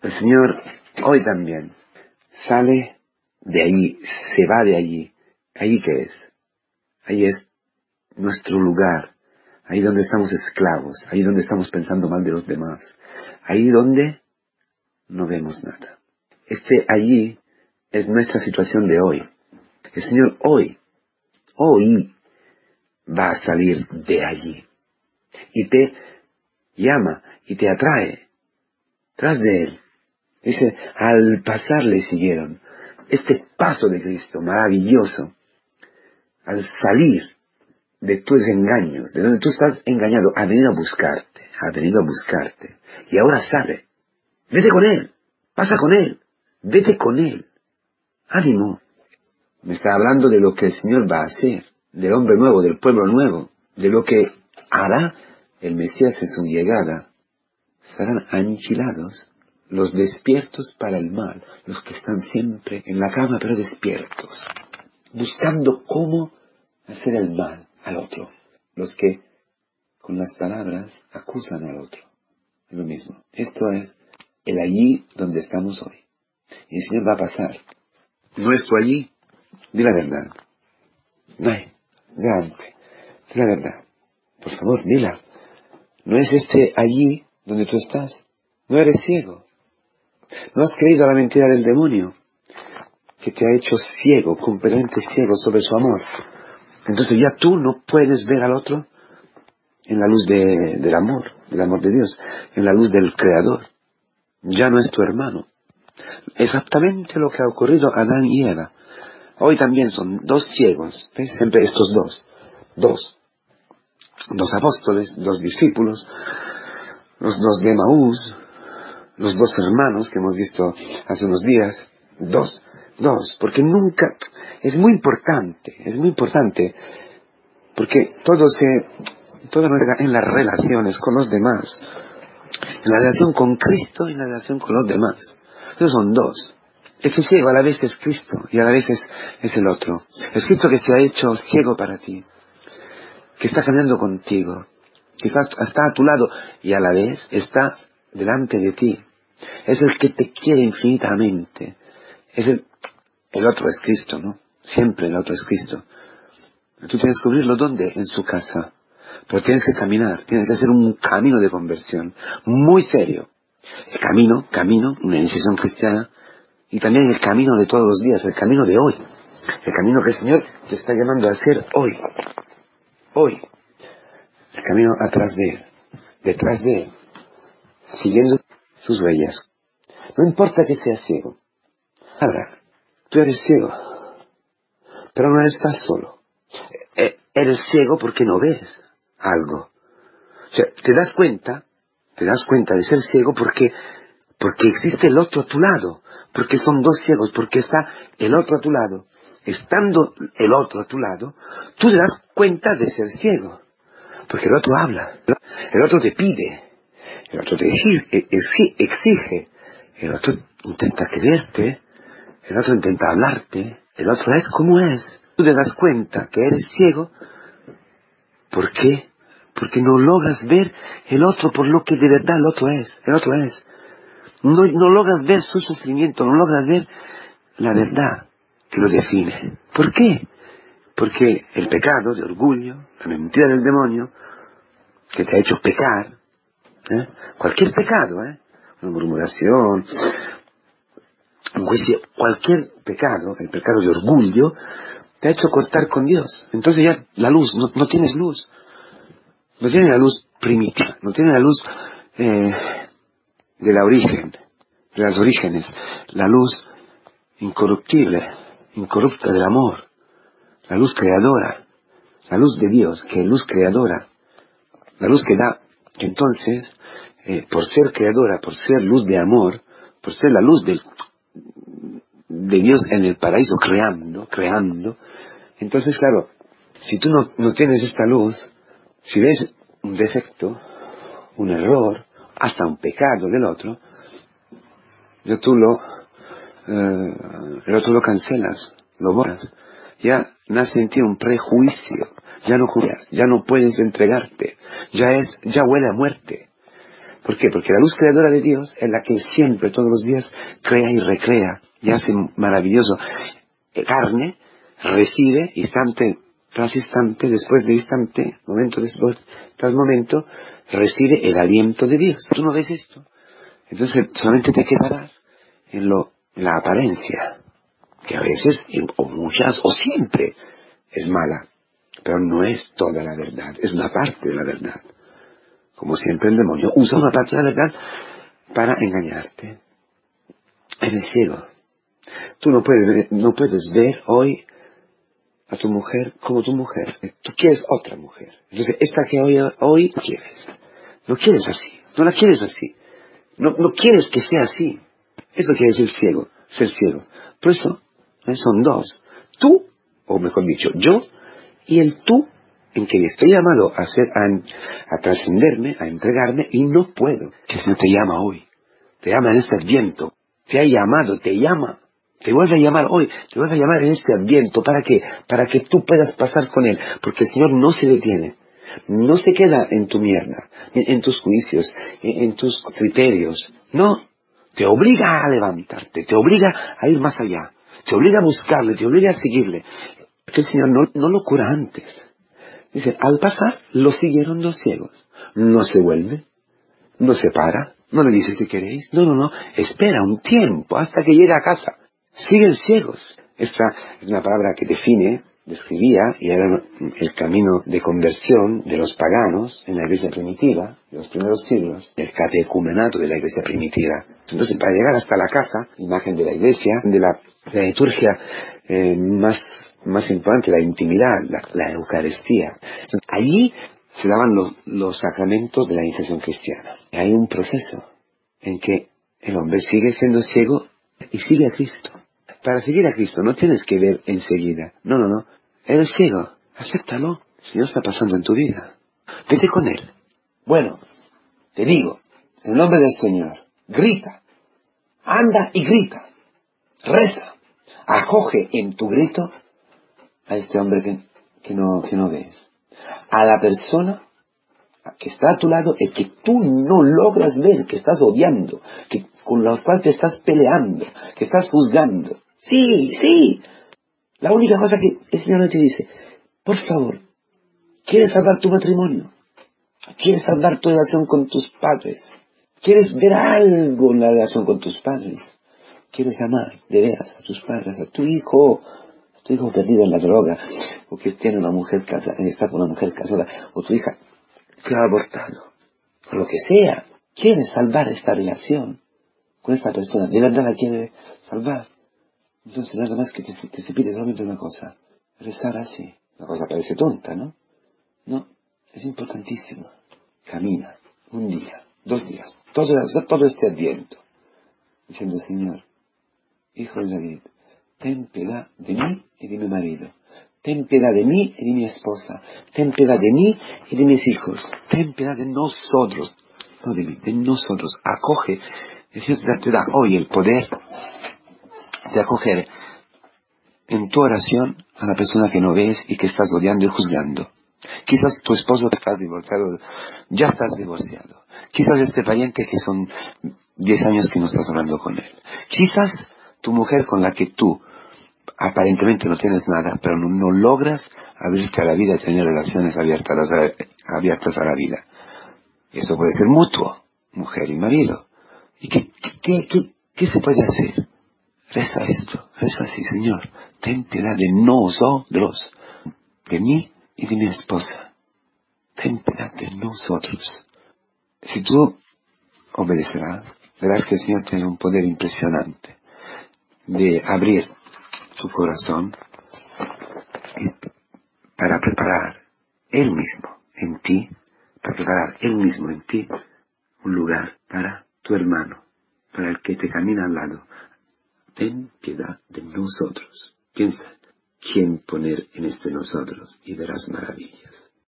El Señor hoy también sale de allí, se va de allí. ¿Allí qué es? Ahí es nuestro lugar, ahí donde estamos esclavos, ahí donde estamos pensando mal de los demás, ahí donde no vemos nada. Este allí es nuestra situación de hoy. El Señor hoy, hoy va a salir de allí y te llama y te atrae tras de Él. Dice, al pasar le siguieron. Este paso de Cristo, maravilloso, al salir de tus engaños, de donde tú estás engañado, ha venido a buscarte, ha venido a buscarte. Y ahora sabe, vete con Él, pasa con Él, vete con Él. Ánimo. Me está hablando de lo que el Señor va a hacer, del hombre nuevo, del pueblo nuevo, de lo que hará el Mesías en su llegada. Serán aniquilados los despiertos para el mal, los que están siempre en la cama pero despiertos, buscando cómo hacer el mal al otro, los que con las palabras acusan al otro. Lo mismo. Esto es el allí donde estamos hoy. Y el Señor va a pasar. Nuestro allí, di la verdad. No delante, di la verdad. Por favor, dila. No es este allí donde tú estás. No eres ciego. No has creído a la mentira del demonio, que te ha hecho ciego, completamente ciego sobre su amor. Entonces ya tú no puedes ver al otro en la luz del amor, del amor de Dios, en la luz del Creador. Ya no es tu hermano. Exactamente lo que ha ocurrido a Adán y Eva. Hoy también son dos ciegos. Siempre estos dos. Dos. Dos apóstoles, dos discípulos, los dos de Maús, los dos hermanos que hemos visto hace unos días. Dos. Dos. Porque nunca, es muy importante, es muy importante, porque todo se, todo en las relaciones con los demás, en la relación con Cristo y en la relación con los demás. Esos son dos. Ese ciego a la vez es Cristo y a la vez es, el otro. Es Cristo que se ha hecho ciego para ti, que está caminando contigo, que está, está a tu lado y a la vez está delante de ti. Es el que te quiere infinitamente. Es el, el otro es Cristo, ¿no? Siempre el otro es Cristo. Tú tienes que descubrirlo dónde? En su casa. Pero tienes que caminar, tienes que hacer un camino de conversión muy serio. El camino, camino, una iniciación cristiana, y también el camino de todos los días, el camino de hoy. El camino que el Señor te está llamando a hacer hoy. Hoy. El camino atrás de Él, detrás de Él, siguiendo sus huellas. No importa que seas ciego. Ahora, tú eres ciego pero no estás solo. E, eres ciego porque no ves algo. O sea, te das cuenta, te das cuenta de ser ciego porque, porque existe el otro a tu lado, porque son dos ciegos, porque está el otro a tu lado. Estando el otro a tu lado, tú te das cuenta de ser ciego, porque el otro habla, el otro te pide, el otro te exige, exige el otro intenta quererte, el otro intenta hablarte, el otro es como es. Tú te das cuenta que eres ciego. ¿Por qué? Porque no logras ver el otro por lo que de verdad el otro es. El otro es. No, no logras ver su sufrimiento, no logras ver la verdad que lo define. ¿Por qué? Porque el pecado de orgullo, la mentira del demonio, que te ha hecho pecar, ¿eh? cualquier pecado, ¿eh? una murmuración, cualquier pecado, el pecado de orgullo, te ha hecho cortar con Dios. Entonces ya la luz, no, tienes luz. No tienes la luz primitiva, no tienes la luz eh, de la origen, de las orígenes, la luz incorruptible, incorrupta del amor, la luz creadora, la luz de Dios, que es luz creadora, la luz que da, entonces, eh, por ser creadora, por ser luz de amor, por ser la luz de Dios en el paraíso creando, creando. Entonces, claro, si tú no, no tienes esta luz, si ves un defecto, un error, hasta un pecado del otro, yo tú lo, eh, el otro lo cancelas, lo borras. Ya nace en ti un prejuicio, ya no juras, ya no puedes entregarte, ya es, ya huele a muerte. ¿Por qué? Porque la luz creadora de Dios es la que siempre, todos los días, crea y recrea y hace maravilloso. Carne recibe instante tras instante, después de instante, momento después, tras momento, recibe el aliento de Dios. Tú no ves esto. Entonces solamente te quedarás en, lo, la apariencia, que a veces, o muchas, o siempre, es mala. Pero no es toda la verdad, es una parte de la verdad. Como siempre el demonio usa una parte de la verdad para engañarte. Eres ciego. Tú no puedes, no puedes ver hoy a tu mujer como tu mujer. Tú quieres otra mujer. Entonces, esta que hoy, hoy quieres. No quieres así. No la quieres así. No, no quieres que sea así. Eso quiere decir ciego, ser ciego. Por eso. Son dos. Tú, o mejor dicho, yo, y el tú en que estoy llamado a, ser, a, trascenderme, a entregarme, y no puedo. Que Señor te llama hoy. Te llama en este viento. Te ha llamado, te llama. Te vuelve a llamar hoy, te vuelve a llamar en este viento. ¿Para qué? Para que tú puedas pasar con Él. Porque el Señor no se detiene. No se queda en tu mierda, en, tus juicios, en, tus criterios. No. Te obliga a levantarte, te obliga a ir más allá. Te obliga a buscarle, te obliga a seguirle. Porque el Señor no, no lo cura antes. Dice, al pasar lo siguieron los ciegos. No se vuelve, no se para, no le dice que queréis. No, no, no. Espera un tiempo hasta que llegue a casa. Siguen ciegos. Esta es una palabra que define, describía, y era el camino de conversión de los paganos en la iglesia primitiva, de los primeros siglos, el catecumenato de la iglesia primitiva. Entonces, para llegar hasta la casa, imagen de la iglesia, de la, liturgia eh, más más importante, la intimidad, la, Eucaristía. allí se daban los, sacramentos de la iniciación cristiana. Hay un proceso en que el hombre sigue siendo ciego y sigue a Cristo. Para seguir a Cristo no tienes que ver enseguida. No, no, no. Eres ciego. Acéptalo. El Señor está pasando en tu vida. Vete con Él. Bueno, te digo, en nombre del Señor, grita. Anda y grita. Reza. Acoge en tu grito a este hombre que, no, que no ves. A la persona que está a tu lado, el que tú no logras ver, que estás odiando, que, con la cual te estás peleando, que estás juzgando. Sí, sí. La única cosa que el Señor te dice, por favor, ¿quieres salvar tu matrimonio? ¿Quieres salvar tu relación con tus padres? ¿Quieres ver algo en la relación con tus padres? ¿Quieres amar de veras a tus padres, a tu hijo, tu hijo perdido en la droga, o que tiene una mujer casada, está con una mujer casada, o tu hija que ha abortado, o lo que sea, quiere salvar esta relación con esta persona, de verdad la quiere salvar. Entonces nada más que te, se pide solamente una cosa, rezar así. La cosa parece tonta, ¿no? No, es importantísimo. Camina un día, dos días, todo, todo este adviento, diciendo, Señor, hijo de David, ten piedad de mí y de mi marido. Ten piedad de mí y de mi esposa. Ten piedad de mí y de mis hijos. Ten piedad de nosotros. No de mí, de nosotros. Acoge. El Señor te da hoy el poder de acoger en tu oración a la persona que no ves y que estás odiando y juzgando. Quizás tu esposo está divorciado, ya estás divorciado. Quizás este pariente que son 10 años que no estás hablando con él. Quizás tu mujer con la que tú aparentemente no tienes nada, pero no, logras abrirte a la vida y tener relaciones abiertas, abiertas a la vida. Eso puede ser mutuo, mujer y marido. ¿Y qué, qué, qué, qué se puede hacer? Reza esto, reza así, Señor, ten piedad de nosotros, de mí y de mi esposa. Ten piedad de nosotros. Si tú obedecerás, verás que el Señor tiene un poder impresionante de abrir tu corazón para preparar Él mismo en ti, para preparar Él mismo en ti un lugar para tu hermano, para el que te camina al lado. Ten piedad de nosotros. Piensa quién poner en este nosotros y verás maravillas.